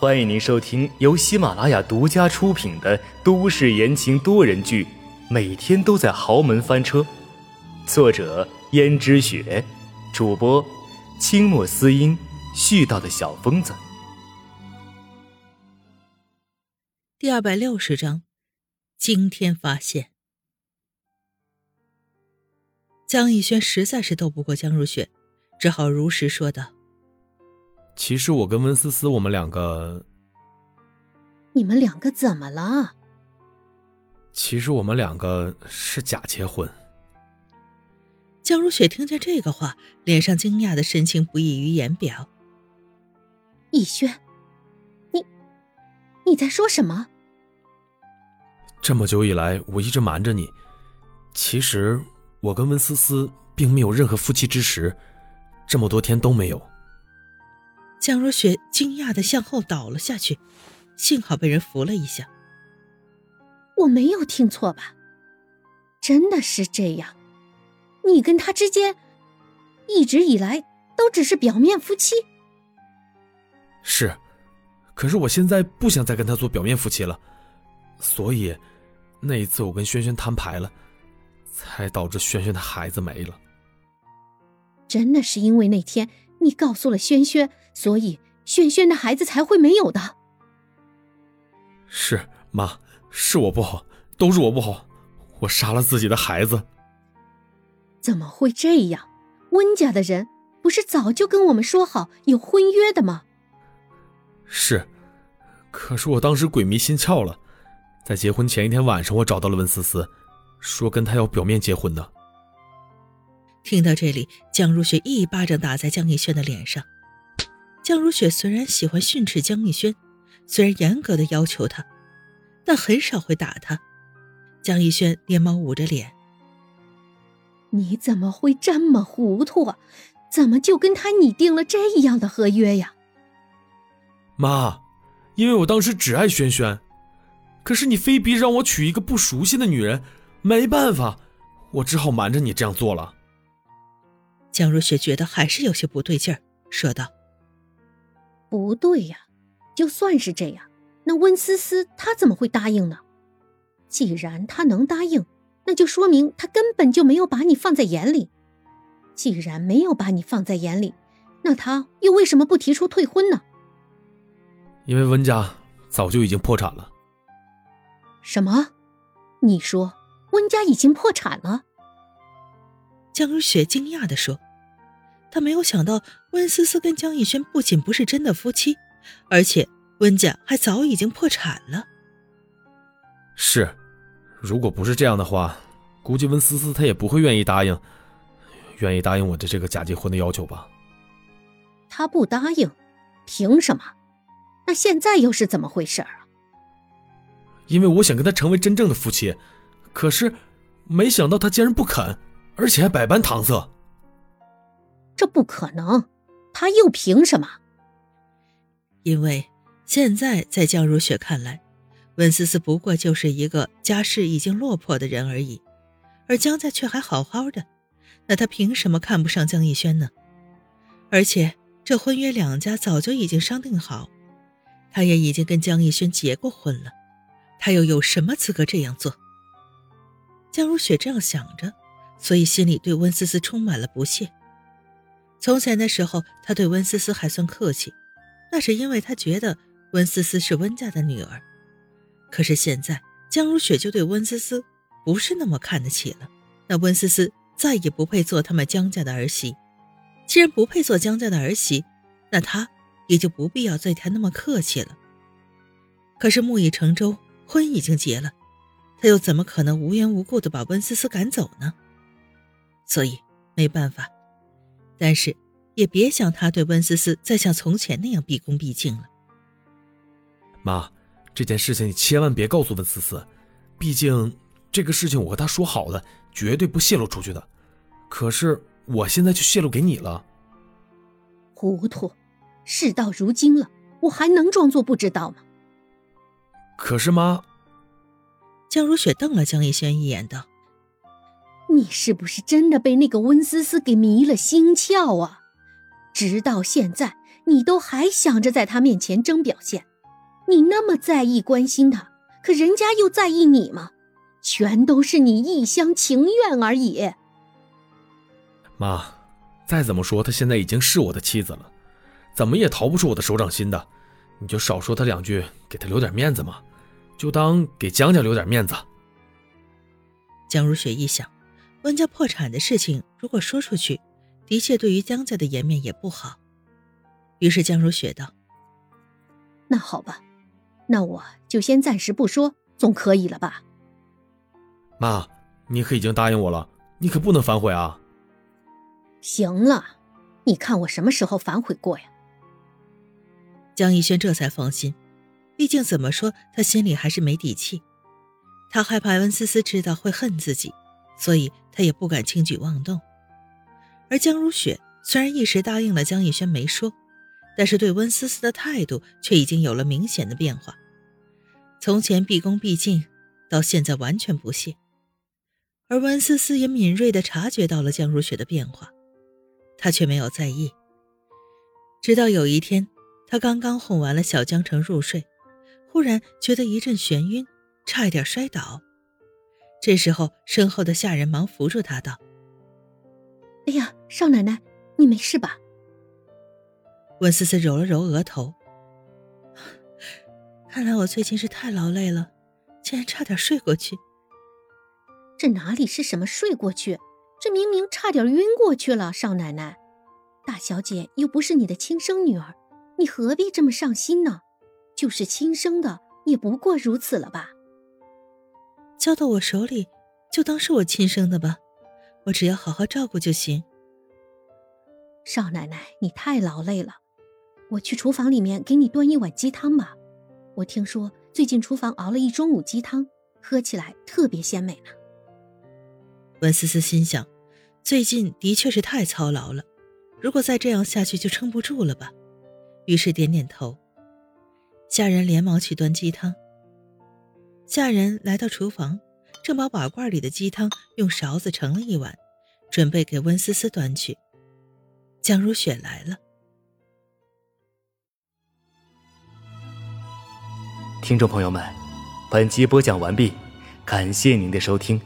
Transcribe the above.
欢迎您收听由喜马拉雅独家出品的都市言情多人剧《每天都在豪门翻车》，作者：胭脂雪，主播：清墨思音，絮叨的小疯子。第二百六十章，惊天发现。江逸轩实在是斗不过江如雪，只好如实说道：“其实我跟温思思，我们两个……你们两个怎么了？其实我们两个是假结婚。”江如雪听见这个话，脸上惊讶的神情不溢于言表。逸轩，你你在说什么？这么久以来，我一直瞒着你，其实……我跟温思思并没有任何夫妻之实，这么多天都没有。江如雪惊讶的向后倒了下去，幸好被人扶了一下。我没有听错吧？真的是这样？你跟他之间一直以来都只是表面夫妻？是，可是我现在不想再跟他做表面夫妻了，所以那一次我跟轩轩摊牌了。才导致轩轩的孩子没了。真的是因为那天你告诉了轩轩，所以轩轩的孩子才会没有的。是妈，是我不好，都是我不好，我杀了自己的孩子。怎么会这样？温家的人不是早就跟我们说好有婚约的吗？是，可是我当时鬼迷心窍了，在结婚前一天晚上，我找到了温思思。说跟他要表面结婚的。听到这里，江如雪一巴掌打在江逸轩的脸上。江如雪虽然喜欢训斥江逸轩，虽然严格的要求他，但很少会打他。江逸轩连忙捂着脸：“你怎么会这么糊涂啊？怎么就跟他拟定了这样的合约呀？”妈，因为我当时只爱轩轩，可是你非逼让我娶一个不熟悉的女人。没办法，我只好瞒着你这样做了。江如雪觉得还是有些不对劲儿，说道：“不对呀，就算是这样，那温思思她怎么会答应呢？既然她能答应，那就说明她根本就没有把你放在眼里。既然没有把你放在眼里，那她又为什么不提出退婚呢？因为温家早就已经破产了。什么？你说？”温家已经破产了。江如雪惊讶的说：“她没有想到温思思跟江逸轩不仅不是真的夫妻，而且温家还早已经破产了。”是，如果不是这样的话，估计温思思她也不会愿意答应，愿意答应我的这个假结婚的要求吧。他不答应，凭什么？那现在又是怎么回事啊？因为我想跟他成为真正的夫妻。可是，没想到他竟然不肯，而且还百般搪塞。这不可能，他又凭什么？因为现在在江如雪看来，温思思不过就是一个家世已经落魄的人而已，而江家却还好好的，那他凭什么看不上江逸轩呢？而且这婚约两家早就已经商定好，他也已经跟江逸轩结过婚了，他又有什么资格这样做？江如雪这样想着，所以心里对温思思充满了不屑。从前的时候，他对温思思还算客气，那是因为他觉得温思思是温家的女儿。可是现在，江如雪就对温思思不是那么看得起了。那温思思再也不配做他们江家的儿媳。既然不配做江家的儿媳，那她也就不必要对她那么客气了。可是木已成舟，婚已经结了。他又怎么可能无缘无故的把温思思赶走呢？所以没办法，但是也别想他对温思思再像从前那样毕恭毕敬了。妈，这件事情你千万别告诉温思思，毕竟这个事情我和她说好的，绝对不泄露出去的。可是我现在就泄露给你了。糊涂，事到如今了，我还能装作不知道吗？可是妈。江如雪瞪了江逸轩一眼，道：“你是不是真的被那个温思思给迷了心窍啊？直到现在，你都还想着在他面前争表现，你那么在意关心他，可人家又在意你吗？全都是你一厢情愿而已。妈，再怎么说，她现在已经是我的妻子了，怎么也逃不出我的手掌心的。你就少说她两句，给她留点面子嘛，就当给江家留点面子。江如雪一想，温家破产的事情，如果说出去，的确对于江家的颜面也不好。于是江如雪道：“那好吧，那我就先暂时不说，总可以了吧？”妈，你可已经答应我了，你可不能反悔啊！行了，你看我什么时候反悔过呀？江逸轩这才放心，毕竟怎么说，他心里还是没底气。他害怕温思思知道会恨自己，所以他也不敢轻举妄动。而江如雪虽然一时答应了江逸轩没说，但是对温思思的态度却已经有了明显的变化。从前毕恭毕敬，到现在完全不屑。而温思思也敏锐地察觉到了江如雪的变化，她却没有在意。直到有一天，她刚刚哄完了小江城入睡，忽然觉得一阵眩晕。差一点摔倒，这时候身后的下人忙扶住他，道：“哎呀，少奶奶，你没事吧？”温思思揉了揉额头，看来我最近是太劳累了，竟然差点睡过去。这哪里是什么睡过去，这明明差点晕过去了。少奶奶，大小姐又不是你的亲生女儿，你何必这么上心呢？就是亲生的，也不过如此了吧？交到我手里，就当是我亲生的吧，我只要好好照顾就行。少奶奶，你太劳累了，我去厨房里面给你端一碗鸡汤吧。我听说最近厨房熬了一中午鸡汤，喝起来特别鲜美呢。文思思心想，最近的确是太操劳了，如果再这样下去就撑不住了吧。于是点点头，下人连忙去端鸡汤。下人来到厨房，正把瓦罐里的鸡汤用勺子盛了一碗，准备给温思思端去。蒋如雪来了。听众朋友们，本集播讲完毕，感谢您的收听。